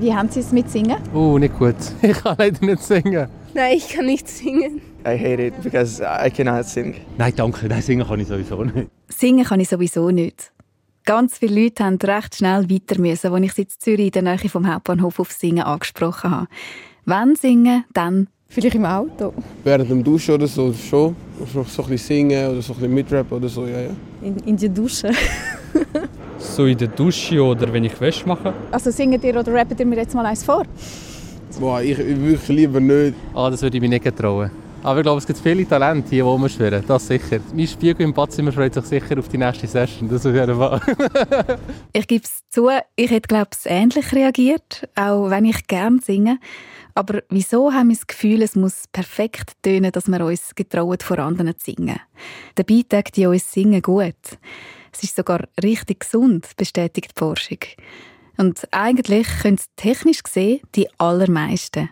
Wie haben Sie es mit Singen? Oh, nicht gut. Ich kann leider nicht singen. Nein, ich kann nicht singen. I hate it because I cannot sing. Nein, danke. Nein, singen kann ich sowieso nicht. Singen kann ich sowieso nicht. Ganz viele Leute haben recht schnell weiter müssen, als ich sie in Zürich in der Nähe vom Hauptbahnhof auf Singen angesprochen habe. Wenn singen, dann Vielleicht im Auto. Während dem Duschen oder so schon. So ein bisschen singen oder so ein bisschen mitrappen oder so, ja, ja. In, in die Dusche. So in der Dusche oder wenn ich Wäsche mache. Also singet ihr oder rappt ihr mir jetzt mal eins vor? Boah, ich, ich wirklich lieber nicht. Ah, das würde ich mir nicht trauen. Aber ich glaube, es gibt viele Talente hier, die rumschwirren. Das sicher. Mein Spiegel im Badzimmer freut sich sicher auf die nächste Session. Das auf jeden Fall. Ich gebe es zu, ich hätte glaube ich ähnlich reagiert, auch wenn ich gerne singe. Aber wieso haben wir das Gefühl, es muss perfekt tönen, dass wir uns getrauen, vor anderen zu singen? Dabei tut die uns Singen gut. Es ist sogar richtig gesund, bestätigt die Forschung. Und eigentlich können es technisch gesehen die allermeisten.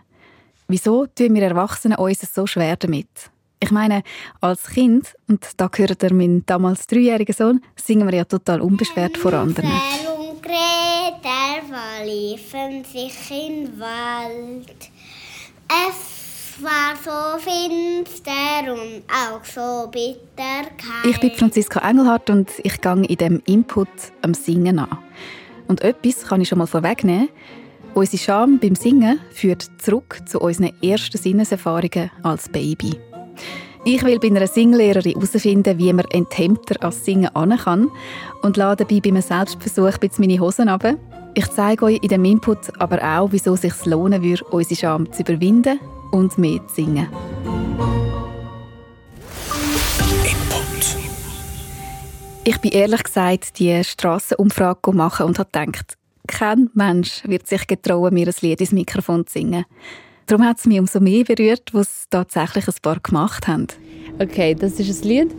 Wieso tun wir Erwachsenen uns so schwer damit? Ich meine, als Kind, und da gehört er mein damals dreijähriger Sohn, singen wir ja total unbeschwert vor anderen. Gretel verliefen sich den Wald. Es war so finster und auch so bitter. Ich bin Franziska Engelhardt und ich gehe in dem Input am Singen an. Und etwas kann ich schon mal vorwegnehmen. Unsere Scham beim Singen führt zurück zu unseren ersten Sinneserfahrungen als Baby. Ich will bei einer Singlehrerin herausfinden, wie man enthemmter als Singen an kann und lade dabei bei einem Selbstversuch meine Hosen runter. Ich zeige euch in dem Input aber auch, wieso es sich lohnen würde, unsere Scham zu überwinden und mehr zu singen. Ich bin ehrlich gesagt die Strassenumfrage machen und habe gedacht, kein Mensch wird sich getrauen, mir ein Lied ins Mikrofon zu singen. Darum hat es mich umso mehr berührt, was tatsächlich ein paar gemacht haben. Okay, das ist ein Lied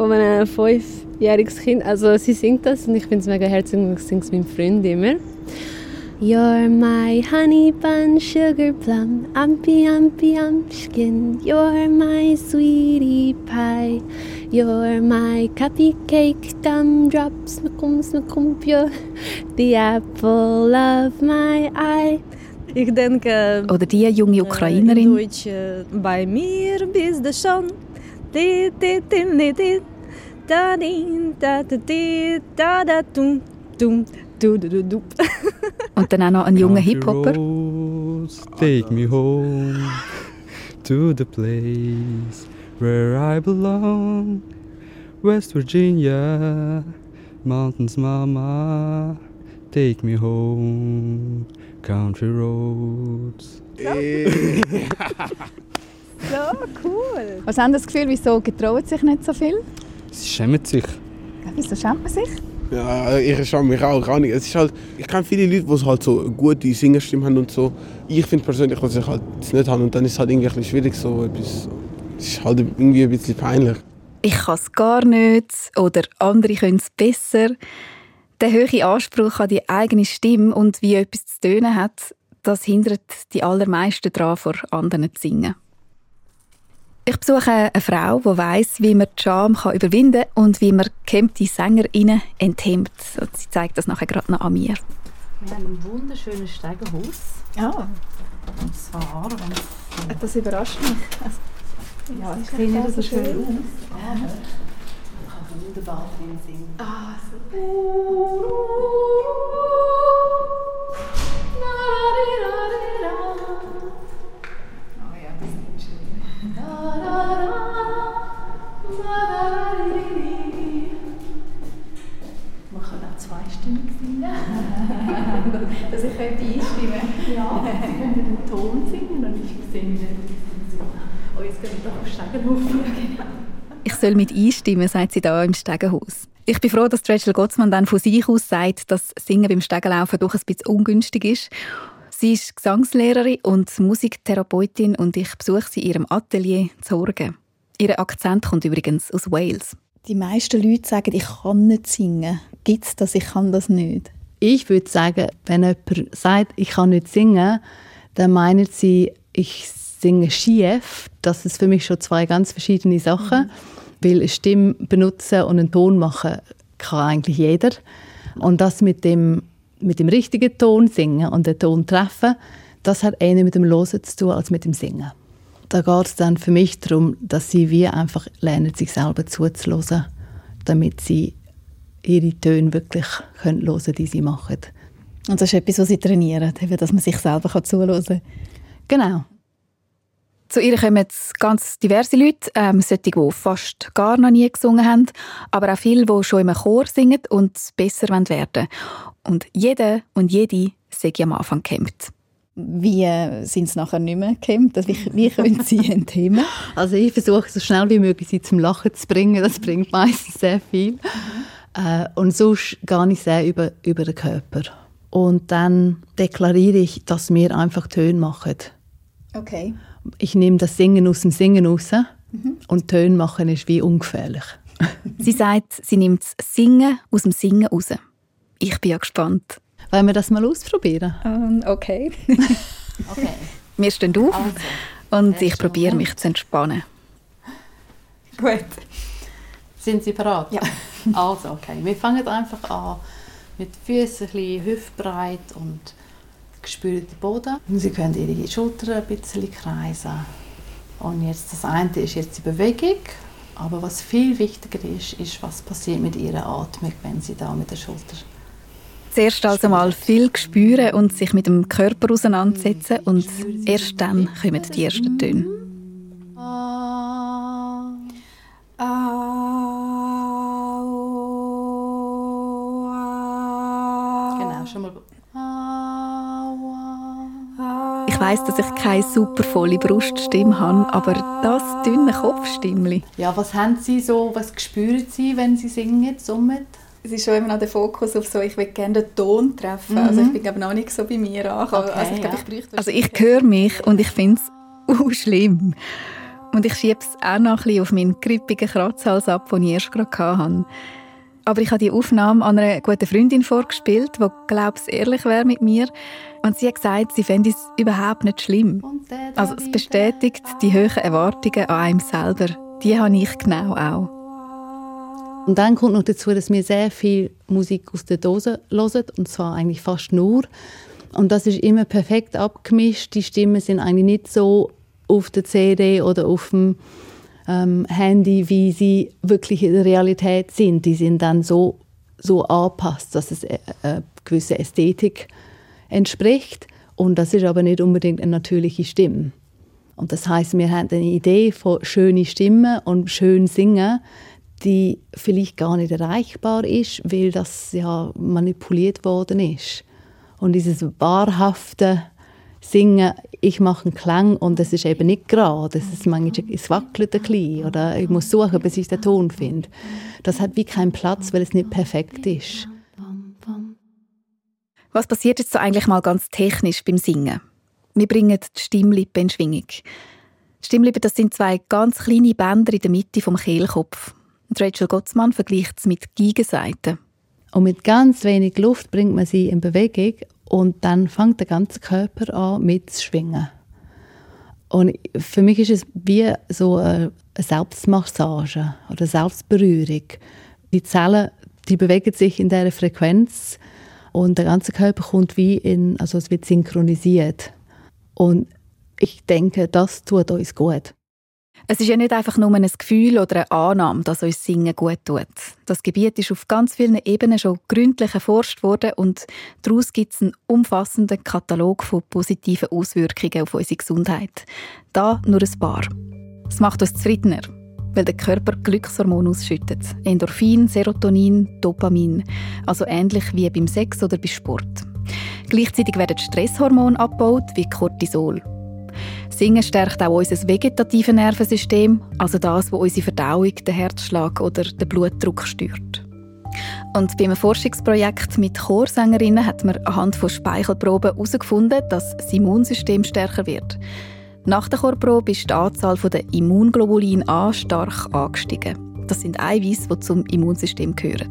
von einem fünfjährigen Kind. Also sie singt das und ich finde es mega herzig und ich singe es meinem Freund immer. You're my honey bun, sugar plum, umpy umpy umpkin. You're my sweetie pie. You're my cupcake, drops, smakum smakum, you're the apple of my eye. Ich denke, Oder die junge Ukrainerin, in Deutsch, äh, bei mir bist du schon. Di, di, di, di. Da, di, da, da, di, da, da, dum, dum, du, du, du, du. und dann auch noch ein junger Hip-Hopper. roads, Take me home to the place where I belong. West Virginia, mountains, mama. Take me home, country roads. So cool. Was haben Sie das Gefühl, wieso getrauen sich nicht so viel? Sie schämen sich. Ja, wieso schämt man sich? Ja, ich schaue mich auch gar nicht. Es ist halt, ich kenne viele Leute, die halt so eine gute Singerstimme haben und so. Ich finde persönlich, dass ich halt das nicht habe und dann ist es halt irgendwie ein bisschen schwierig so etwas. Es ist halt irgendwie ein bisschen peinlich. Ich kann es gar nicht oder andere können es besser. Der hohe Anspruch an die eigene Stimme und wie etwas zu tönen hat, das hindert die allermeisten daran, vor anderen zu singen. Ich besuche eine Frau, die weiss, wie man die Scham kann überwinden kann und wie man gehemmte SängerInnen enthemmt. Und sie zeigt das nachher gerade noch an mir. Wir haben ein wunderschönes Steigerhaus. Ja, Und zwar, wenn das überrascht mich. ja, ich sehe nicht so schön aus, man kann wunderbar drin singen. Ah, Oh ja, das ist schön. Man kann auch zweistimmig singen. Dass ich könnte einstimmen Ja, Sie können den Ton singen und ich singen. Oh, jetzt gehen wir doch auf Stegenhof. Ich soll mit einstimmen, sagt sie da im Stegenhaus. Ich bin froh, dass Rachel Gottsmann dann von sich aus sagt, dass Singen beim Stegenlaufen doch ein bisschen ungünstig ist. Sie ist Gesangslehrerin und Musiktherapeutin und ich besuche sie in ihrem Atelier zu Horgen. Ihr Akzent kommt übrigens aus Wales. Die meisten Leute sagen, ich kann nicht singen. Gibt es das? Ich kann das nicht. Ich würde sagen, wenn jemand sagt, ich kann nicht singen, dann meinen sie, ich singe schief. Das ist für mich schon zwei ganz verschiedene Sachen. Weil eine Stimme benutzen und einen Ton machen kann eigentlich jeder. Und das mit dem mit dem richtigen Ton singen und den Ton treffen, das hat eher mit dem Losen zu tun als mit dem Singen. Da geht es dann für mich darum, dass sie wie einfach lernen, sich selber zuzuhören, damit sie ihre Töne wirklich hören können, die sie machen. Und das ist etwas, was sie trainieren, dass man sich selber zuhören kann. Genau. Zu ihr kommen ganz diverse Leute, ähm, solche, die fast gar noch nie gesungen haben, aber auch viele, die schon im Chor singen und besser werden wollen. Und jeder und jede sei am Anfang gehemmt. Wie äh, sind sie nachher nicht mehr gehemmt? Also wie, wie können sie ein Thema? Also ich versuche so schnell wie möglich sie zum Lachen zu bringen. Das bringt meistens sehr viel. Mhm. Äh, und sonst gar nicht sehr über, über den Körper. Und dann deklariere ich, dass wir einfach Töne machen. Okay. Ich nehme das Singen aus dem Singen raus mhm. und Töne machen ist wie ungefährlich. sie sagt, sie nimmt das Singen aus dem Singen raus. Ich bin ja gespannt. Wollen wir das mal ausprobieren? Um, okay. okay. Wir stehen auf also, und ich probiere mich zu entspannen. Gut. Sind Sie bereit? Ja. Also, okay. Wir fangen einfach an mit Füßen ein bisschen hüftbreit und spüren den Boden. Sie können Ihre Schultern ein bisschen kreisen. Und jetzt das eine ist jetzt die Bewegung. Aber was viel wichtiger ist, ist, was passiert mit Ihrer Atmung, wenn Sie da mit der Schulter Zuerst also mal viel spüren und sich mit dem Körper auseinandersetzen und erst dann kommen die ersten Töne. Ich weiß, dass ich keine super volle Bruststimme habe, aber das dünne Kopfstimmli. Ja, was haben Sie so, was spüren Sie, wenn Sie singen, summen? Es ist schon immer noch der Fokus auf so, ich will gerne den Ton treffen. Mhm. Also ich bin glaube noch nicht so bei mir angekommen. Okay, also ich, glaube, ich Also ich höre mich und ich finde es uh, schlimm. Und ich schiebe es auch noch ein bisschen auf meinen grippigen Kratzhals ab, den ich erst gerade hatte. Aber ich habe die Aufnahme an einer guten Freundin vorgespielt, die, glaube ich, ehrlich wäre mit mir. Und sie hat gesagt, sie fände es überhaupt nicht schlimm. Also es bestätigt die hohen Erwartungen an einem selber. Die habe ich genau auch. Und dann kommt noch dazu, dass wir sehr viel Musik aus der Dose hören, und zwar eigentlich fast nur. Und das ist immer perfekt abgemischt. Die Stimmen sind eigentlich nicht so auf der CD oder auf dem ähm, Handy, wie sie wirklich in der Realität sind. Die sind dann so, so angepasst, dass es eine äh, äh, gewisse Ästhetik entspricht. Und das ist aber nicht unbedingt eine natürliche Stimme. Und das heißt, wir haben eine Idee von schönen Stimmen und schön singen, die vielleicht gar nicht erreichbar ist, weil das ja manipuliert worden ist. Und dieses wahrhafte Singen, ich mache einen Klang und es ist eben nicht gerade, es, ist manchmal, es wackelt ein bisschen oder ich muss suchen, bis ich den Ton finde. Das hat wie keinen Platz, weil es nicht perfekt ist. Was passiert jetzt so eigentlich mal ganz technisch beim Singen? Wir bringen die Stimmlippen in Schwingung. Die Stimmlippen, das sind zwei ganz kleine Bänder in der Mitte vom Kehlkopf. Und Rachel Gottsmann vergleicht es mit Gegenseiten. Und mit ganz wenig Luft bringt man sie in Bewegung und dann fängt der ganze Körper an mitzuschwingen. Und für mich ist es wie so eine Selbstmassage oder Selbstberührung. Die Zellen, die bewegen sich in dieser Frequenz und der ganze Körper kommt wie in, also es wird synchronisiert. Und ich denke, das tut uns gut. Es ist ja nicht einfach nur ein Gefühl oder eine Annahme, dass uns Singen gut tut. Das Gebiet ist auf ganz vielen Ebenen schon gründlich erforscht worden und daraus gibt es einen umfassenden Katalog von positiven Auswirkungen auf unsere Gesundheit. Da nur ein paar. Es macht uns zufriedener, weil der Körper Glückshormone ausschüttet. Endorphin, Serotonin, Dopamin. Also ähnlich wie beim Sex oder bei Sport. Gleichzeitig werden Stresshormone abgebaut, wie Cortisol. Singen stärkt auch unser vegetatives Nervensystem, also das, was unsere Verdauung, den Herzschlag oder den Blutdruck steuert. Und beim Forschungsprojekt mit Chorsängerinnen hat man anhand von Speichelproben herausgefunden, dass das Immunsystem stärker wird. Nach der Chorprobe ist die Anzahl der Immunglobulin A stark angestiegen. Das sind Eiweiß, die zum Immunsystem gehören.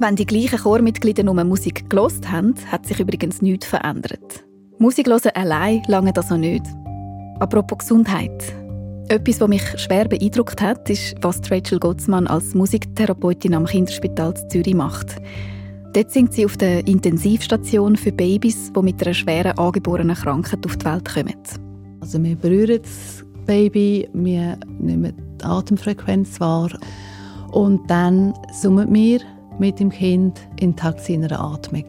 Wenn die gleichen Chormitglieder nur Musik gelost haben, hat sich übrigens nichts verändert. Musik allein lange das noch nicht. Apropos Gesundheit. Etwas, was mich schwer beeindruckt hat, ist, was Rachel Gottsmann als Musiktherapeutin am Kinderspital Zürich macht. Dort singt sie auf der Intensivstation für Babys, die mit einer schweren angeborenen Krankheit auf die Welt kommen. Also wir berühren das Baby, wir nehmen die Atemfrequenz wahr und dann summen wir mit dem Kind in Takt seiner Atmung.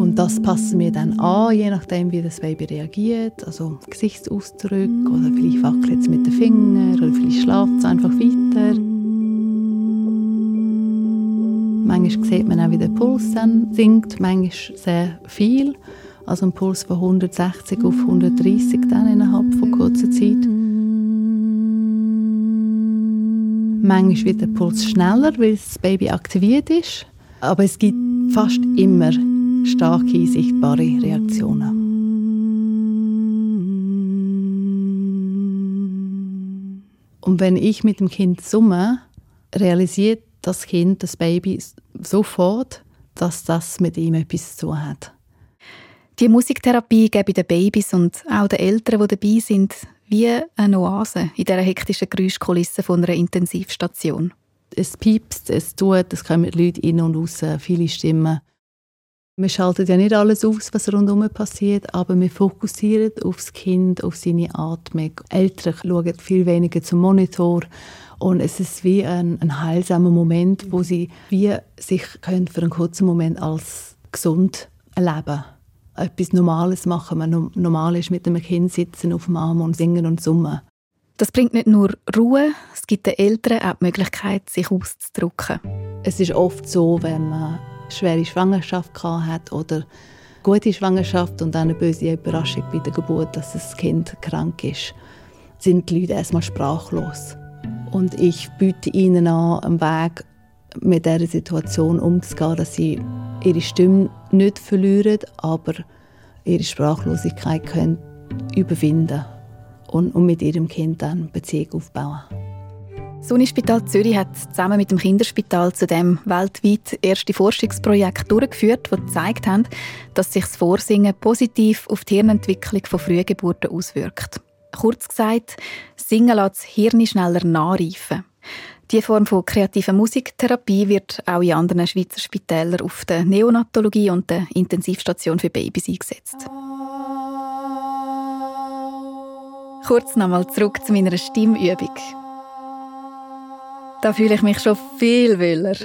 Und das passen wir dann an, je nachdem, wie das Baby reagiert. Also Gesichtsausdruck oder vielleicht wackelt es mit den Fingern oder vielleicht schläft es einfach weiter. Manchmal sieht man auch, wie der Puls dann sinkt, manchmal sehr viel. Also ein Puls von 160 auf 130 dann innerhalb von kurzer Zeit. Manchmal wird der Puls schneller, weil das Baby aktiviert ist. Aber es gibt fast immer starke, sichtbare Reaktionen. Und wenn ich mit dem Kind summe, realisiert das Kind, das Baby sofort, dass das mit ihm etwas zu tun hat. Die Musiktherapie geben den Babys und auch den Eltern, die dabei sind, wie eine Oase in dieser hektischen Geräuschkulisse von einer Intensivstation. Es piepst, es tut, es kommen Leute in und raus, viele Stimmen. Wir schalten ja nicht alles aus, was rundherum passiert, aber wir fokussieren auf das Kind, auf seine Atmung. Eltern schauen viel weniger zum Monitor und es ist wie ein, ein heilsamer Moment, wo sie wie sich können für einen kurzen Moment als gesund erleben etwas Normales machen. Man normal ist mit einem Kind sitzen auf dem Arm und singen und summen. Das bringt nicht nur Ruhe, es gibt den Eltern auch die Möglichkeit, sich auszudrücken. Es ist oft so, wenn man schwere Schwangerschaft hat oder gute Schwangerschaft und dann eine böse Überraschung bei der Geburt, dass das Kind krank ist, sind die Leute erstmal sprachlos. Und ich biete ihnen an, einen Weg, mit dieser Situation umzugehen, dass sie ihre Stimme nicht verlieren, aber ihre Sprachlosigkeit können überwinden und, und mit ihrem Kind dann Beziehung aufbauen. Unispital Zürich hat zusammen mit dem Kinderspital zu dem weltweit erste Forschungsprojekt durchgeführt, das gezeigt hat, dass sich das Vorsingen positiv auf die Hirnentwicklung von Frühgeburten auswirkt. Kurz gesagt, Singen lässt das Hirn schneller nachreifen. Die Form von kreativer Musiktherapie wird auch in anderen Schweizer Spitälern auf der Neonatologie und der Intensivstation für Babys eingesetzt. Kurz nochmal zurück zu meiner Stimmübung. Da fühle ich mich schon viel wohler,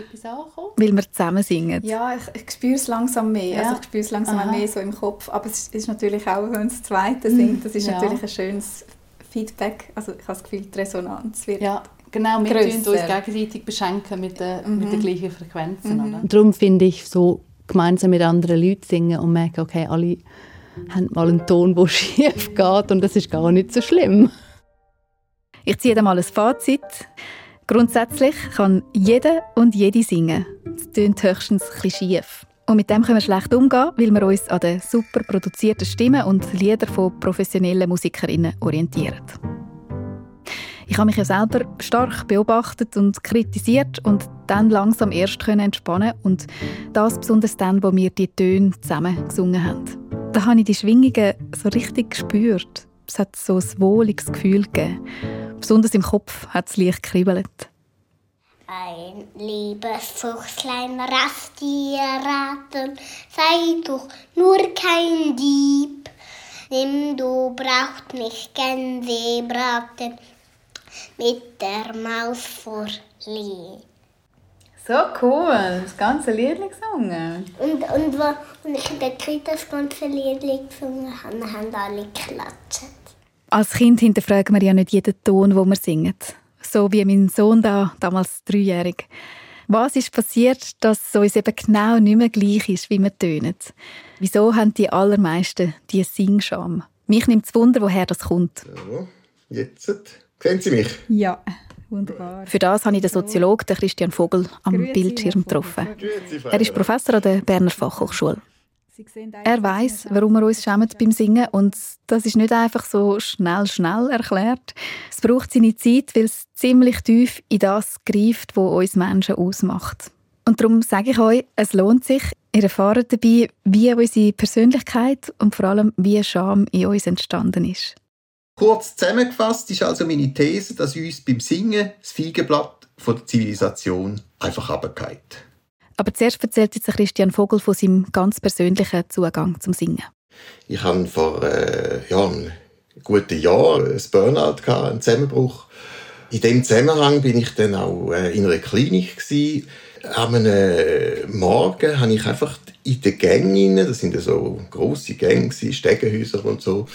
weil wir zusammen singen. Ja, ich, ich spüre es langsam mehr. Ja. Also ich spüre es langsam Aha. mehr so im Kopf. Aber es ist natürlich auch, wenn es das Zweite singt, das ist ja. natürlich ein schönes Feedback. Also ich habe das Gefühl, die Resonanz wird ja. Genau, wir uns gegenseitig beschenken mit den, mhm. mit den gleichen Frequenzen. Mhm. Und darum finde ich so gemeinsam mit anderen Leuten singen und merken, okay, alle haben mal einen Ton, der schief geht und das ist gar nicht so schlimm. Ich ziehe mal ein Fazit. Grundsätzlich kann jeder und jede singen. Es klingt höchstens ein schief. Und mit dem können wir schlecht umgehen, weil wir uns an den super produzierten Stimmen und Liedern von professionellen Musikerinnen orientieren. Ich habe mich ja selber stark beobachtet und kritisiert und dann langsam erst können entspannen und das besonders dann, wo wir die Töne zusammen gesungen haben. Da habe ich die Schwingungen so richtig gespürt. Es hat so ein wohliges Gefühl gegeben. Besonders im Kopf hat es leicht kribbelt. Ein liebes Fuchslein rast dir raten, sei doch nur kein Dieb. Nimm du braucht mich Gänsebraten, mit der Maus vor Lee. So cool, das ganze Lied gesungen. Und, und als ich in der Krippe das ganze Lied gesungen habe, haben alle geklatscht. Als Kind hinterfragen wir ja nicht jeden Ton, den wir singen. So wie mein Sohn da, damals dreijährig. Was ist passiert, dass es uns eben genau nicht mehr gleich ist, wie wir tönen? Wieso haben die allermeisten diese Singscham? Mich nimmt es Wunder, woher das kommt. Ja, jetzt Kennen Sie mich? Ja, wunderbar. Für das habe ich den Soziologen Christian Vogel am Grüezi, Bildschirm getroffen. Er ist Professor an der Berner Fachhochschule. Er weiß, warum wir uns schämen beim Singen und das ist nicht einfach so schnell, schnell erklärt. Es braucht seine Zeit, weil es ziemlich tief in das greift, was uns Menschen ausmacht. Und darum sage ich euch, es lohnt sich. Ihr erfahrt dabei, wie unsere Persönlichkeit und vor allem, wie Scham in uns entstanden ist. Kurz zusammengefasst ist also meine These, dass uns beim Singen das Feigenblatt von der Zivilisation einfach runtergeht. Aber zuerst erzählt jetzt Christian Vogel von seinem ganz persönlichen Zugang zum Singen. Ich hatte vor äh, ja, einem guten Jahr ein Burnout, gehabt, einen Zusammenbruch. In dem Zusammenhang bin ich dann auch äh, in einer Klinik. Gewesen. Am Morgen habe ich einfach in den Gängen, das sind so grosse Gänge, Stegenhäuser und so,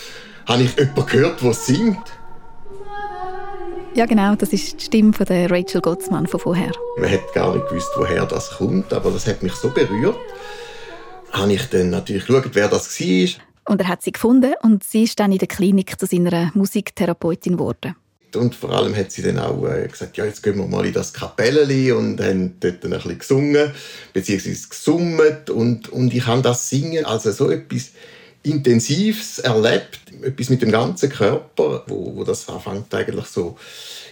habe ich jemanden gehört, der singt. Ja, genau, das ist die Stimme von der Rachel Gottsmann von vorher. Man hat gar nicht gewusst, woher das kommt, aber das hat mich so berührt. Habe ich dann natürlich geschaut, wer das war. Und er hat sie gefunden und sie ist dann in der Klinik zu seiner Musiktherapeutin geworden. Und vor allem hat sie dann auch äh, gesagt, ja, jetzt gehen wir mal in das Kapelleli und haben dort ein bisschen gesungen, beziehungsweise gesummt und, und ich habe das Singen, also so etwas Intensives erlebt, etwas mit dem ganzen Körper, wo, wo das anfängt eigentlich so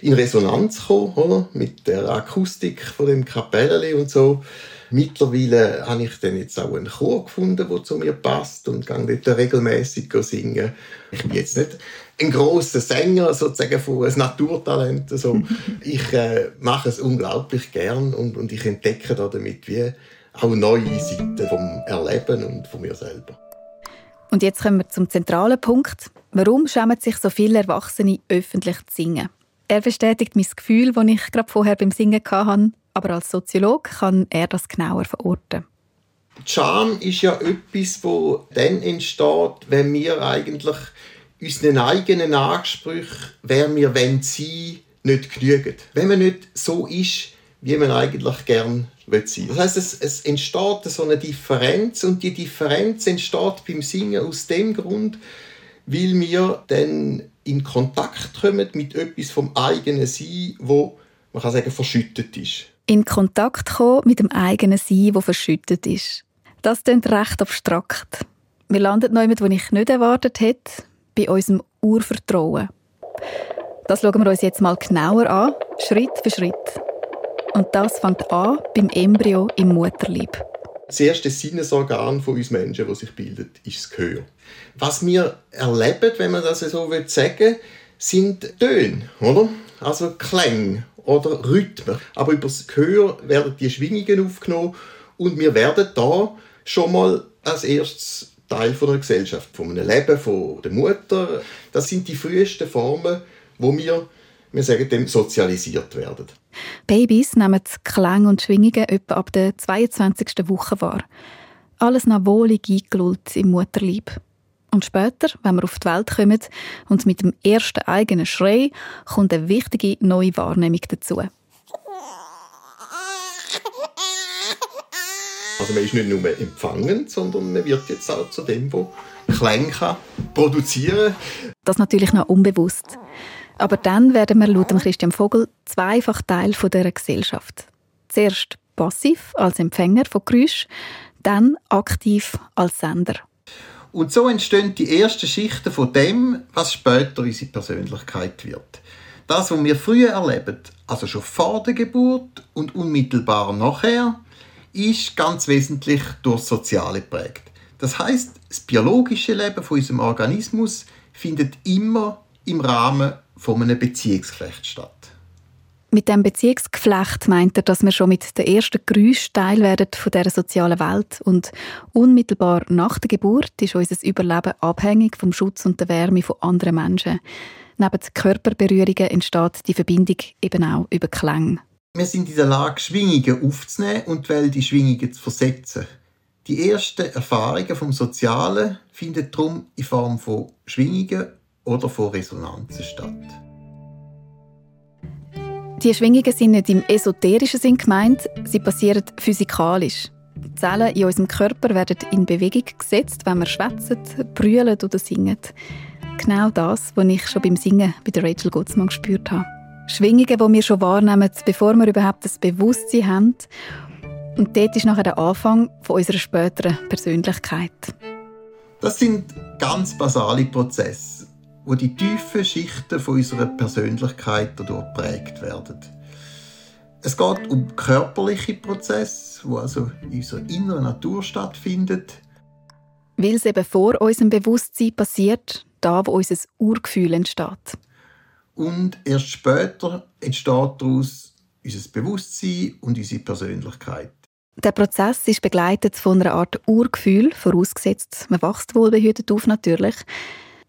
in Resonanz zu kommen, oder? mit der Akustik von dem Kapelleli und so. Mittlerweile habe ich dann jetzt auch einen Chor gefunden, der zu mir passt und gehe dort regelmäßig singen. Ich bin jetzt nicht ein großer Sänger sozusagen von einem Naturtalent. Also ich äh, mache es unglaublich gern und, und ich entdecke damit wie auch neue Seiten vom Erleben und von mir selber. Und jetzt kommen wir zum zentralen Punkt. Warum schämen sich so viele Erwachsene öffentlich zu singen? Er bestätigt mein Gefühl, das ich gerade vorher beim Singen hatte, aber als Soziologe kann er das genauer verorten. Charme ist ja etwas, wo dann entsteht, wenn wir eigentlich unseren eigenen Ansprüchen, wer wir wenn sie nicht genügen. Wenn man nicht so ist, wie man eigentlich gern sein. Das heißt, es, es entsteht so eine Differenz und die Differenz entsteht beim Singen aus dem Grund, weil wir dann in Kontakt kommen mit etwas vom eigenen Sein, wo man kann sagen verschüttet ist. In Kontakt kommen mit dem eigenen Sein, wo verschüttet ist. Das klingt recht abstrakt. Wir landen noch wo ich nicht erwartet hätte, bei unserem Urvertrauen. Das schauen wir uns jetzt mal genauer an, Schritt für Schritt. Und das fängt an beim Embryo im Mutterleib. Das erste Sinnesorgan von uns Menschen, das sich bildet, ist das Gehör. Was wir erleben, wenn man das so sagen will, sind Töne, oder? Also Klänge oder Rhythmen. Aber über das Gehör werden die Schwingungen aufgenommen und wir werden da schon mal als erstes Teil von einer Gesellschaft, von einem Leben von der Mutter. Das sind die frühesten Formen, wo wir wir sagen dem, sozialisiert werden. Babys nehmen Klang und Schwingungen etwa ab der 22. Woche wahr. Alles noch wohlig eingelullt im Mutterleib. Und später, wenn wir auf die Welt kommen und mit dem ersten eigenen Schrei, kommt eine wichtige neue Wahrnehmung dazu. Also man ist nicht nur empfangend, sondern man wird jetzt auch zu dem, der Klang produzieren kann. Das natürlich noch unbewusst. Aber dann werden wir laut Christian Vogel zweifach Teil dieser Gesellschaft. Zuerst passiv als Empfänger von Geräusch, dann aktiv als Sender. Und so entstehen die ersten Schichten von dem, was später unsere Persönlichkeit wird. Das, was wir früher erleben, also schon vor der Geburt und unmittelbar nachher, ist ganz wesentlich durch Soziale prägt. Das heißt, das biologische Leben von unserem Organismus findet immer im Rahmen von einem Beziehungsgeflecht statt. Mit dem Beziehungsgeflecht meint er, dass wir schon mit den ersten Geräuschen Teil werden von dieser sozialen Welt und unmittelbar nach der Geburt ist unser Überleben abhängig vom Schutz und der Wärme von anderen Menschen. Neben Körperberührungen entsteht die Verbindung eben auch über Klang. Wir sind in der Lage, Schwingungen aufzunehmen und die Welt in Schwingungen zu versetzen. Die ersten Erfahrungen vom Sozialen finden darum in Form von Schwingungen oder von Resonanzen statt. Die Schwingungen sind nicht im esoterischen Sinn gemeint, sie passieren physikalisch. Die Zellen in unserem Körper werden in Bewegung gesetzt, wenn wir schwätzen, brüllen oder singen. Genau das, was ich schon beim Singen bei der Rachel Gottsmann gespürt habe. Schwingungen, die wir schon wahrnehmen, bevor wir überhaupt das Bewusstsein haben. Und dort ist nachher der Anfang von unserer späteren Persönlichkeit. Das sind ganz basale Prozesse wo die tiefen Schichten von unserer Persönlichkeit dadurch geprägt werden. Es geht um körperliche Prozesse, wo also in unserer inneren Natur stattfindet. Weil es eben vor unserem Bewusstsein passiert, da, wo unser Urgefühl entsteht. Und erst später entsteht daraus unser Bewusstsein und unsere Persönlichkeit. Der Prozess ist begleitet von einer Art Urgefühl, vorausgesetzt, man wächst wohlbehütet auf natürlich.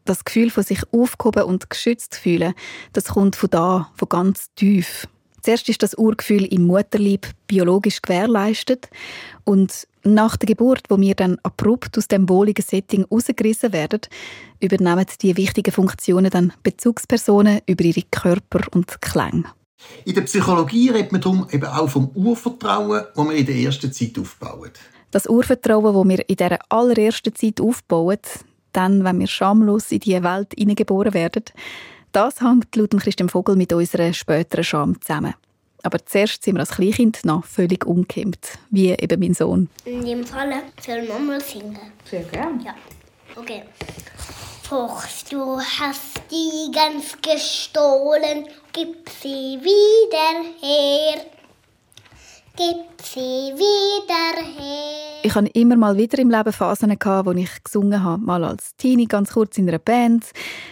Das Gefühl von sich aufgehoben und geschützt fühlen, das kommt von da, von ganz tief. Zuerst ist das Urgefühl im Mutterleib biologisch gewährleistet und nach der Geburt, wo wir dann abrupt aus dem wohligen Setting rausgerissen werden, übernehmen die wichtigen Funktionen dann Bezugspersonen über ihre Körper und Klänge. In der Psychologie redet man darum eben auch vom Urvertrauen, das wir in der ersten Zeit aufbauen. Das Urvertrauen, das wir in dieser allerersten Zeit aufbauen, dann, wenn wir schamlos in diese Welt hineingeboren werden, das hängt laut Christian Vogel mit unserer späteren Scham zusammen. Aber zuerst sind wir als Kleinkind noch völlig umgekehrt, wie eben mein Sohn. In dem Fall soll Mama singen. Sehr gerne. Ja. Okay. Fuchs, du hast die Gans gestohlen, gib sie wieder her. Gib sie wieder her. Ich hatte immer mal wieder im Leben Phasen, wo ich gesungen habe. Mal als Teenie, ganz kurz in einer Band,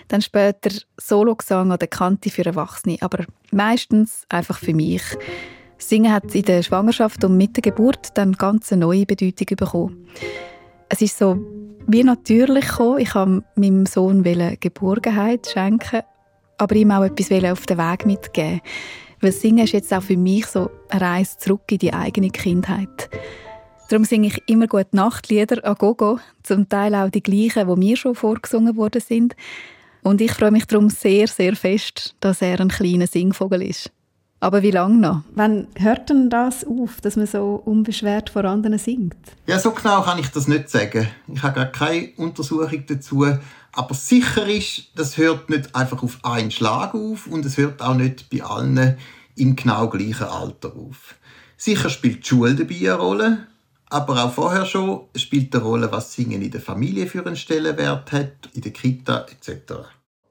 dann später Solo-Gesang an der Kante für Erwachsene. Aber meistens einfach für mich. Singen hat in der Schwangerschaft und mit der Geburt dann ganz eine neue Bedeutung bekommen. Es ist so wie natürlich gekommen. Ich wollte meinem Sohn Geborgenheit schenken, aber ihm auch etwas auf den Weg mitgeben. Weil Singen ist jetzt auch für mich so eine Reise zurück in die eigene Kindheit. Darum singe ich immer gut Nachtlieder an Gogo, zum Teil auch die gleichen, die mir schon vorgesungen worden sind. Und ich freue mich darum sehr, sehr fest, dass er ein kleiner Singvogel ist. Aber wie lange noch? Wann hört denn das auf, dass man so unbeschwert vor anderen singt? Ja, so genau kann ich das nicht sagen. Ich habe gar keine Untersuchung dazu. Aber sicher ist, das hört nicht einfach auf einen Schlag auf und es hört auch nicht bei allen im genau gleichen Alter auf. Sicher spielt die Schule dabei eine Rolle, aber auch vorher schon spielt eine Rolle, was Singen in der Familie für einen Stellenwert hat, in der Kita etc.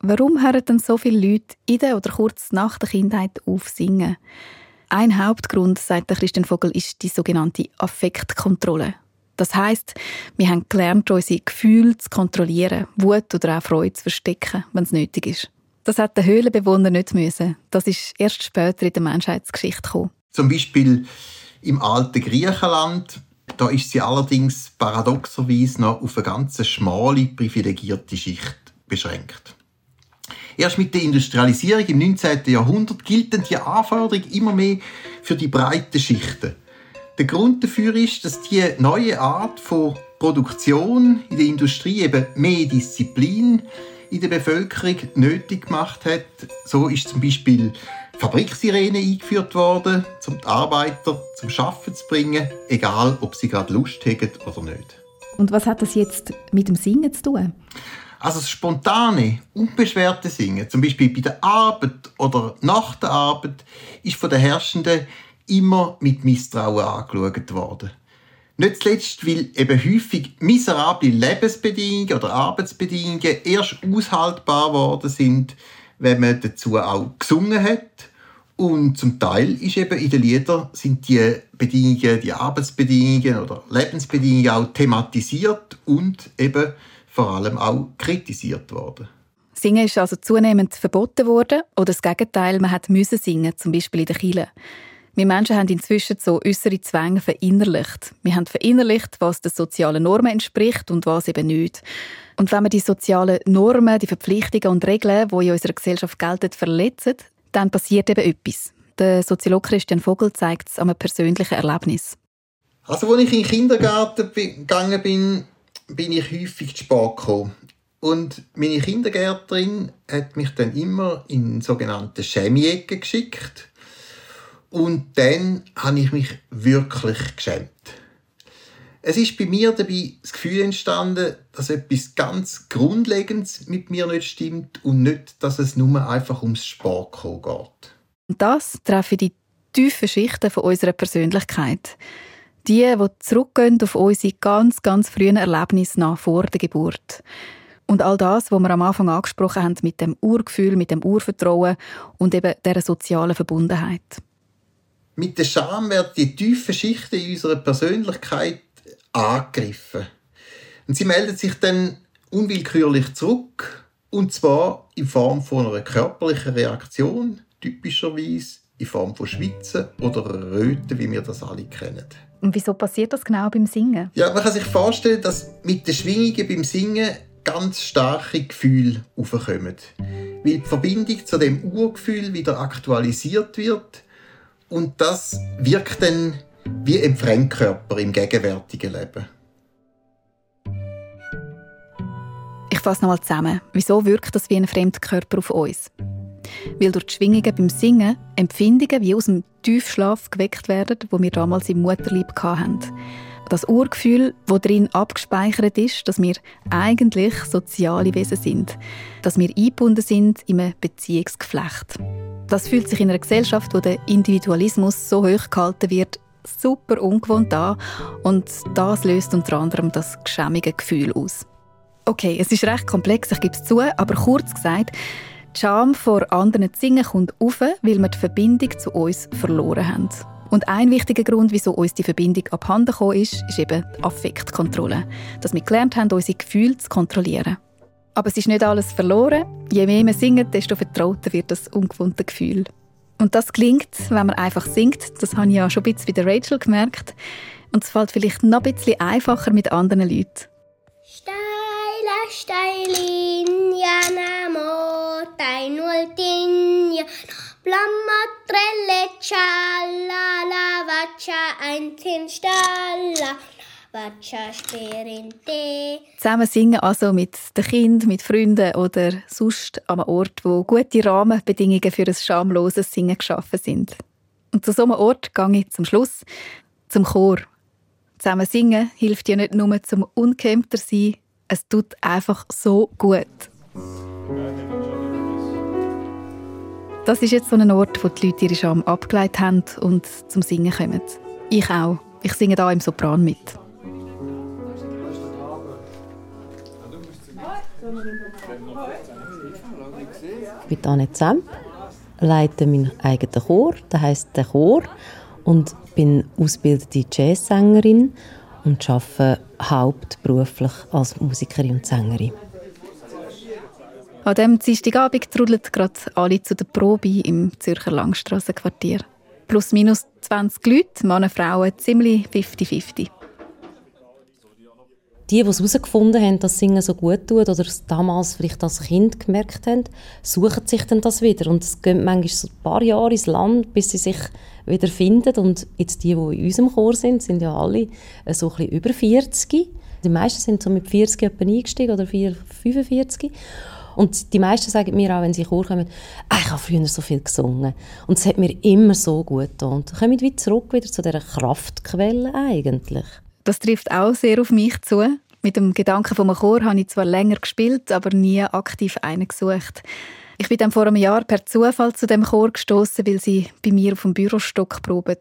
Warum hören denn so viele Leute in der oder kurz nach der Kindheit auf singen? Ein Hauptgrund, sagt Christian Vogel, ist die sogenannte Affektkontrolle. Das heißt, wir haben gelernt, unsere Gefühle zu kontrollieren, Wut oder auch Freude zu verstecken, wenn es nötig ist. Das hat der Höhlenbewohner nicht müssen. Das ist erst später in der Menschheitsgeschichte gekommen. Zum Beispiel im alten Griechenland, da ist sie allerdings paradoxerweise noch auf eine ganz schmale, privilegierte Schicht beschränkt. Erst mit der Industrialisierung im 19. Jahrhundert gelten die Anforderungen immer mehr für die breiten Schichten. Der Grund dafür ist, dass die neue Art von Produktion in der Industrie eben mehr Disziplin in der Bevölkerung nötig gemacht hat. So ist zum Beispiel Fabriksirene eingeführt worden, um die Arbeiter zum Schaffen zu bringen, egal ob sie gerade Lust haben oder nicht. Und was hat das jetzt mit dem Singen zu tun? Also das spontane, unbeschwerte Singen, zum Beispiel bei der Arbeit oder nach der Arbeit, ist von den Herrschenden immer mit Misstrauen angeschaut worden. Nicht zuletzt, weil eben häufig miserable Lebensbedingungen oder Arbeitsbedingungen erst aushaltbar worden sind, wenn man dazu auch gesungen hat. Und zum Teil ist eben in den Liedern sind die Bedingungen, die Arbeitsbedingungen oder Lebensbedingungen auch thematisiert und eben vor allem auch kritisiert worden. Singen ist also zunehmend verboten worden oder das Gegenteil, man hat müssen singen, zum Beispiel in der Kirche. Wir Menschen haben inzwischen so äußere Zwänge verinnerlicht. Wir haben verinnerlicht, was den sozialen Normen entspricht und was eben nicht. Und wenn wir die sozialen Normen, die Verpflichtungen und Regeln, die in unserer Gesellschaft gelten, verletzen, dann passiert eben etwas. Der Soziologe Christian Vogel zeigt es an einem persönlichen Erlebnis. Also, als ich in den Kindergarten gegangen bin, bin ich häufig zu spät gekommen. Und meine Kindergärtnerin hat mich dann immer in sogenannte Schämi-Ecke geschickt. Und dann habe ich mich wirklich geschämt. Es ist bei mir dabei das Gefühl entstanden, dass etwas ganz Grundlegendes mit mir nicht stimmt und nicht, dass es nur einfach ums Sportkommen geht. Und das treffen die tiefen Schichten von unserer Persönlichkeit. Die, die zurückgehen auf unsere ganz, ganz frühen Erlebnisse nach vor der Geburt. Und all das, was wir am Anfang angesprochen haben, mit dem Urgefühl, mit dem Urvertrauen und eben dieser sozialen Verbundenheit. Mit der Scham werden die tiefen Schichten in unserer Persönlichkeit angegriffen. Und sie meldet sich dann unwillkürlich zurück Und zwar in Form von einer körperlichen Reaktion, typischerweise in Form von Schwitzen oder Röten, wie wir das alle kennen. Und wieso passiert das genau beim Singen? Ja, man kann sich vorstellen, dass mit den Schwingungen beim Singen ganz starke Gefühle aufkommen. Weil die Verbindung zu dem Urgefühl wieder aktualisiert wird und das wirkt dann wie ein Fremdkörper im gegenwärtigen Leben. Ich fasse nochmal zusammen. Wieso wirkt das wie ein Fremdkörper auf uns? Weil durch die Schwingungen beim Singen Empfindungen wie aus dem Tiefschlaf geweckt werden, wo wir damals im Mutterleib hatten. Das Urgefühl, das drin abgespeichert ist, dass wir eigentlich soziale Wesen sind, dass wir eingebunden sind in einem Beziehungsgeflecht. Das fühlt sich in einer Gesellschaft, wo der Individualismus so hoch gehalten wird, super ungewohnt an und das löst unter anderem das geschämige Gefühl aus. Okay, es ist recht komplex, ich gebe es zu, aber kurz gesagt, die Scham vor anderen zu singen kommt auf, weil wir die Verbindung zu uns verloren haben. Und ein wichtiger Grund, wieso uns die Verbindung abhanden gekommen ist, ist eben die Affektkontrolle. Dass wir gelernt haben, unsere Gefühle zu kontrollieren. Aber es ist nicht alles verloren. Je mehr wir singen, desto vertrauter wird das ungewohnte Gefühl. Und das gelingt, wenn man einfach singt. Das habe ich ja schon ein bisschen bei der Rachel gemerkt. Und es fällt vielleicht noch ein bisschen einfacher mit anderen Leuten. Steila, steilinja, namo, tainultinja, blammatrelle, cialla, vaccia, ein Tinstalla. Zusammen singen also mit den Kindern, mit Freunden oder sonst an einem Ort, wo gute Rahmenbedingungen für ein schamloses Singen geschaffen sind. Und zu so einem Ort gehe ich zum Schluss zum Chor. Zusammen singen hilft ja nicht nur zum unkämmter sein, es tut einfach so gut. Das ist jetzt so ein Ort, wo die Leute ihre Scham abgeleitet haben und zum Singen kommen. Ich auch. Ich singe da im Sopran mit. Ich bin Anne Zemp, leite meinen eigenen Chor, das heisst der Chor, und bin ausgebildete Jazzsängerin und arbeite hauptberuflich als Musikerin und Sängerin. An diesem Dienstagabend trudeln gerade alle zu der Probe im Zürcher Langstrassenquartier. Plus minus 20 Leute, Männer, Frauen, ziemlich 50-50 die, die es herausgefunden haben, dass Singen so gut tut oder es damals vielleicht als Kind gemerkt haben, suchen sich dann das wieder. Und es geht manchmal so ein paar Jahre ins Land, bis sie sich wieder finden. Und jetzt die, die in unserem Chor sind, sind ja alle so ein bisschen über 40. Die meisten sind so mit 40 etwa eingestiegen oder 45. Und die meisten sagen mir auch, wenn sie in Chor kommen, ah, ich habe früher so viel gesungen. Und es hat mir immer so gut getan. Und kommen wir zurück wieder zu dieser Kraftquelle eigentlich. Das trifft auch sehr auf mich zu. Mit dem Gedanken vom Chor habe ich zwar länger gespielt, aber nie aktiv einen gesucht. Ich bin dann vor einem Jahr per Zufall zu dem Chor gestoßen, weil sie bei mir auf dem Bürostock proben.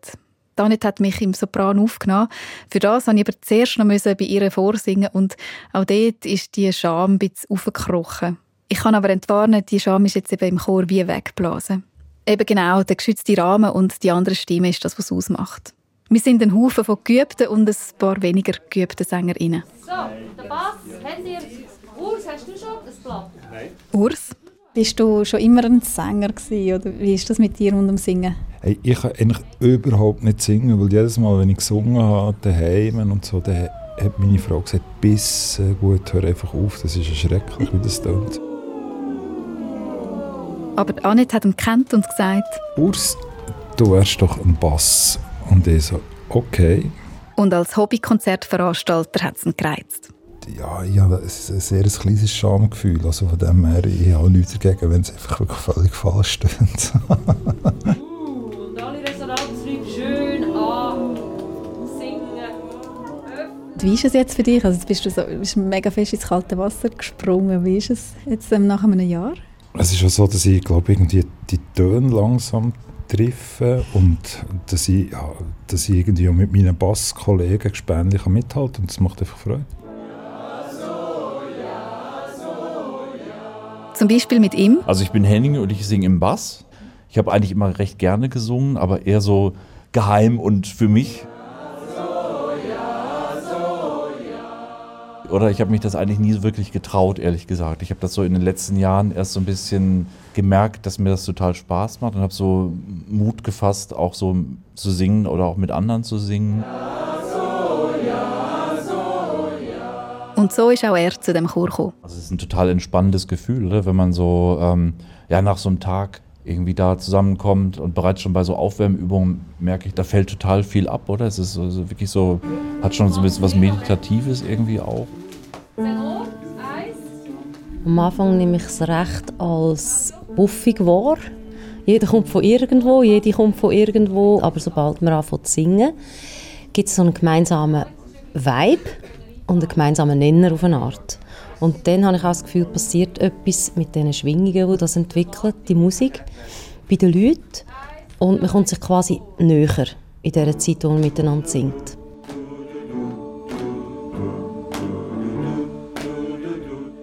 Danet hat mich im Sopran aufgenommen. Für das musste ich aber zuerst noch bei ihr vorsingen und auch dort ist die Scham ein bisschen aufgekrochen. Ich kann aber entwarnen, die Scham ist jetzt eben im Chor wie weggeblasen. Eben genau, der geschützte Rahmen und die andere Stimme ist das, was es ausmacht. Wir sind ein Haufen von geübten und ein paar weniger geübten SängerInnen. So, der Bass, habt ihr... Urs, hast du schon das Blatt? Nein. Urs, bist du schon immer ein Sänger gewesen, oder wie ist das mit dir und dem Singen? Hey, ich kann eigentlich überhaupt nicht singen, weil jedes Mal, wenn ich gesungen habe, daheim und so, dann hat meine Frau gesagt, bis gut, hör einfach auf, das ist schrecklich, wie das tut. Aber Annette hat ihn gekannt und gesagt, Urs, du wärst doch ein Bass. Und ich so, okay. Und als Hobbykonzertveranstalter hat es ihn gereizt. Ja, ich habe ein, ein sehr kleines Schamgefühl. Also von dem her, ich habe nichts dagegen, wenn es einfach wirklich völlig falsch steht. uh, und alle Resonanzräume schön an. Singen. Wie ist es jetzt für dich? Also jetzt bist du so, bist mega fest ins kalte Wasser gesprungen. Wie ist es jetzt ähm, nach einem Jahr? Es ist auch so, dass ich glaube irgendwie die Töne langsam treffen und dass ich, ja, dass ich irgendwie mit meinen Basskollegen gespänlich mithalten kann und das macht einfach Freude. Zum Beispiel mit ihm? Also ich bin Henning und ich singe im Bass. Ich habe eigentlich immer recht gerne gesungen, aber eher so geheim und für mich. Oder ich habe mich das eigentlich nie wirklich getraut, ehrlich gesagt. Ich habe das so in den letzten Jahren erst so ein bisschen gemerkt, dass mir das total Spaß macht und habe so Mut gefasst, auch so zu singen oder auch mit anderen zu singen. Und so ist auch er zu dem Chor gekommen. Also es ist ein total entspannendes Gefühl, oder? wenn man so ähm, ja, nach so einem Tag irgendwie da zusammenkommt und bereits schon bei so Aufwärmübungen merke ich, da fällt total viel ab, oder? Es ist also wirklich so, hat schon so ein bisschen was Meditatives irgendwie auch. Am Anfang nehme ich es recht als buffig wahr. Jeder kommt von irgendwo, jede kommt von irgendwo, aber sobald wir anfangen zu singen, gibt es so einen gemeinsamen Vibe und einen gemeinsamen Nenner auf eine Art. Und dann habe ich auch das Gefühl, passiert etwas mit diesen Schwingungen, die das entwickelt, die Musik, bei den Leuten. Und man kommt sich quasi näher in dieser Zeit, wo man miteinander singt.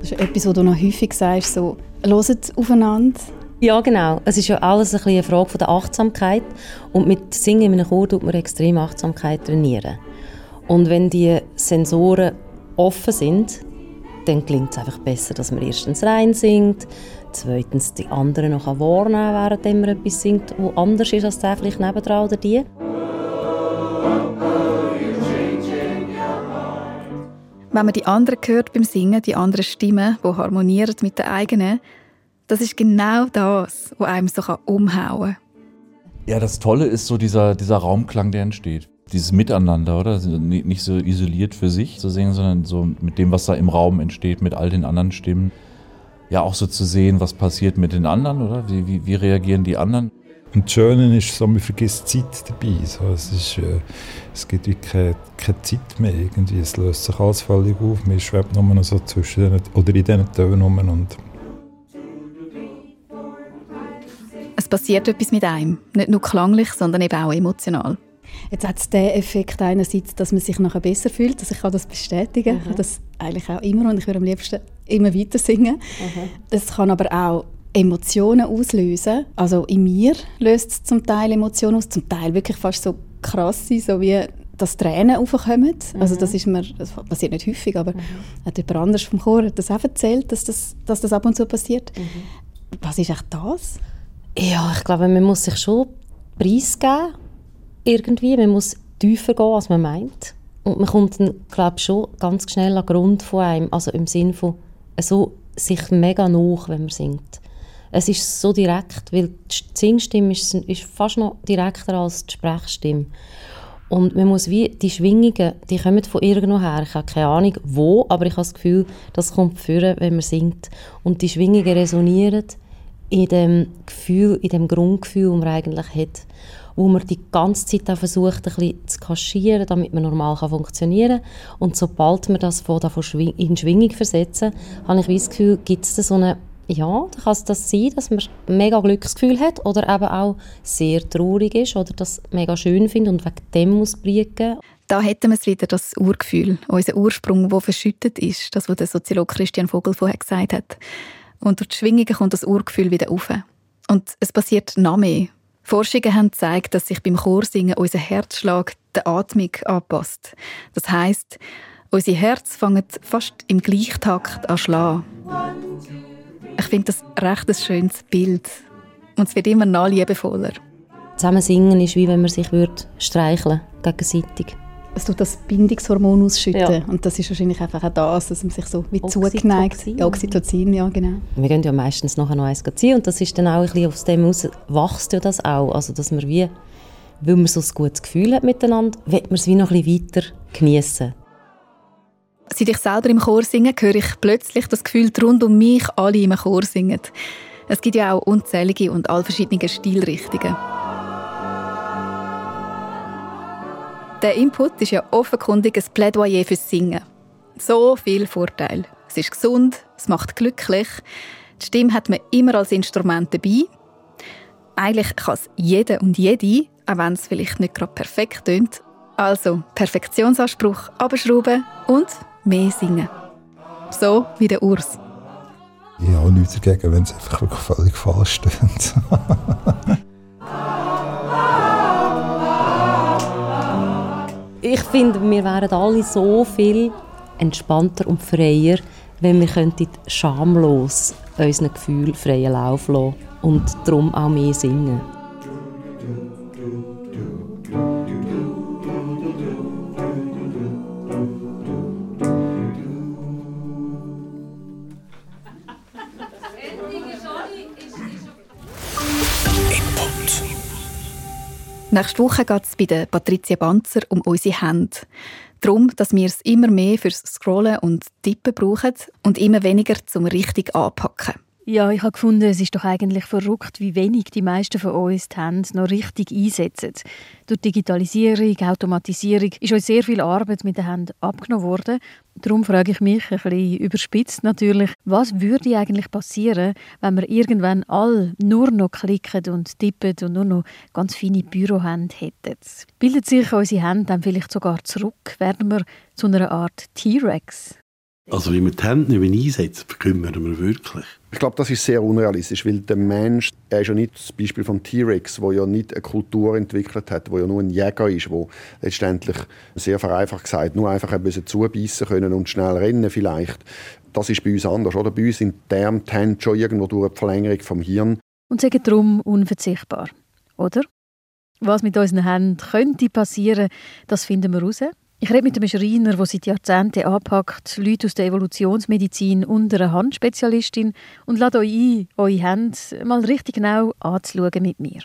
Das ist etwas, was du noch häufig sagst, so, hört aufeinander. Ja, genau. Es ist ja alles ein eine Frage der Achtsamkeit. Und mit Singen in einem Chor tut man extrem Achtsamkeit trainieren. Und wenn die Sensoren offen sind, dann klingt es einfach besser, dass man erstens rein singt, zweitens die anderen noch wahrnehmen kann, während man etwas singt, wo anders ist als der vielleicht nebendran oder die. Wenn man die anderen hört beim Singen, die anderen Stimmen, die harmonieren mit der eigenen, das ist genau das, was einem so umhauen kann. Ja, das Tolle ist so dieser, dieser Raumklang, der entsteht dieses Miteinander, oder? Also nicht so isoliert für sich zu singen, sondern so mit dem, was da im Raum entsteht, mit all den anderen Stimmen. Ja, auch so zu sehen, was passiert mit den anderen, oder? Wie, wie, wie reagieren die anderen? Und das Schöne ist, so, man vergisst Zeit dabei. So, es, ist, äh, es gibt wirklich keine, keine, Zeit mehr. Irgendwie. Es löst sich alles völlig auf. Man schwebt nur noch so zwischen den, oder in diesen Tönen rum. Und es passiert etwas mit einem. Nicht nur klanglich, sondern eben auch emotional. Jetzt hat es den Effekt einerseits, dass man sich nachher besser fühlt, dass ich kann das bestätigen kann. Mhm. Das eigentlich auch immer und ich würde am liebsten immer weiter singen. Mhm. Es kann aber auch Emotionen auslösen. Also in mir löst es zum Teil Emotionen aus, zum Teil wirklich fast so krass, so wie dass Tränen aufkommen. Mhm. Also das ist mir, das passiert nicht häufig, aber mhm. hat jemand anders vom Chor hat das auch erzählt, dass das, dass das ab und zu passiert. Mhm. Was ist echt das? Ja, ich glaube, man muss sich schon preisgeben irgendwie. Man muss tiefer gehen, als man meint. Und man kommt dann, glaube ich, schon ganz schnell an den Grund von einem. Also im Sinne von so sich mega nach, wenn man singt. Es ist so direkt, weil die Singstimme ist, ist fast noch direkter als die Sprechstimme. Und man muss wie, die Schwingungen, die kommen von irgendwo her. Ich habe keine Ahnung, wo, aber ich habe das Gefühl, das kommt führen, wenn man singt. Und die Schwingungen resonieren in dem Gefühl, in dem Grundgefühl, das man eigentlich hat wo man die ganze Zeit auch versucht, ein bisschen zu kaschieren, damit man normal kann funktionieren kann. Und sobald man das von, in Schwingung versetzen, habe ich das Gefühl, gibt es so eine ja, dann kann es das sein, dass man ein mega Glücksgefühl hat oder eben auch sehr traurig ist oder das mega schön findet und wegen dem muss briegen. Da hätten wir es wieder, das Urgefühl, unser Ursprung, wo verschüttet ist, das, was der Soziologe Christian Vogel vorher gesagt hat. Und durch die Schwingungen kommt das Urgefühl wieder auf. Und es passiert noch mehr. Forschungen haben gezeigt, dass sich beim Chorsingen unser Herzschlag der Atmung anpasst. Das heißt, unser Herz fängt fast im Gleichtakt an schlagen. Ich finde das recht ein schönes Bild. Und es wird immer noch liebevoller. Zusammen singen ist wie wenn man sich streicheln gegenseitig es tut das Bindungshormon ausschütten. Ja. Und das ist wahrscheinlich einfach auch das, dass man sich so wie Oxytocin. zugeneigt. Ja, Oxytocin, ja, genau. Wir gehen ja meistens nachher noch eins ziehen und das ist dann auch ein bisschen aus dem heraus, wächst ja das auch. Also, dass man wie, weil man so ein gutes Gefühl hat miteinander, wird man es wie noch ein bisschen weiter geniessen. Seit ich selber im Chor singe, höre ich plötzlich das Gefühl, rund um mich alle im Chor singen. Es gibt ja auch unzählige und all verschiedene Stilrichtungen. Der Input ist ja offenkundig ein Plädoyer fürs Singen. So viel Vorteil. Es ist gesund, es macht glücklich. Die Stimme hat man immer als Instrument dabei. Eigentlich kann es jeder und jede, auch wenn es vielleicht nicht gerade perfekt tönt. Also Perfektionsanspruch abschrauben und mehr singen. So wie der Urs. Ich habe nichts dagegen, wenn es einfach völlig falsch tönt. ich finde, wir wären alle so viel entspannter und freier, wenn wir könnten schamlos unseren Gefühlen freien Lauf lassen und darum auch mehr singen. Nächste Woche geht es bei der Patricia Banzer um unsere Hände. Darum, dass wir es immer mehr fürs Scrollen und Tippen brauchen und immer weniger zum richtig anpacken. Ja, ich habe gefunden, es ist doch eigentlich verrückt, wie wenig die meisten von uns die Hände noch richtig einsetzen. Durch Digitalisierung, Automatisierung ist uns sehr viel Arbeit mit den Händen abgenommen worden. Darum frage ich mich, ein bisschen überspitzt natürlich, was würde eigentlich passieren, wenn wir irgendwann all nur noch klicken und tippen und nur noch ganz feine Bürohände hätten? Bildet sich unsere Hände dann vielleicht sogar zurück? Werden wir zu einer Art T-Rex? Also wie wir die Hände nicht mehr einsetzen, verkümmern wir wirklich. Ich glaube, das ist sehr unrealistisch, weil der Mensch, er ist ja nicht das Beispiel vom T-Rex, wo ja nicht eine Kultur entwickelt hat, wo ja nur ein Jäger ist, wo letztendlich sehr vereinfacht gesagt nur einfach ein bisschen zubeissen können und schnell rennen vielleicht. Das ist bei uns anders, oder? Bei uns sind die Arme, schon irgendwo durch die Verlängerung vom Hirn. Und sagen darum unverzichtbar, oder? Was mit unseren Händen könnte passieren, das finden wir heraus. Ich rede mit einem Schreiner, der seit Jahrzehnten anpackt, Leute aus der Evolutionsmedizin und einer Handspezialistin und lade euch ein, eure Hände mal richtig genau anzuschauen mit mir.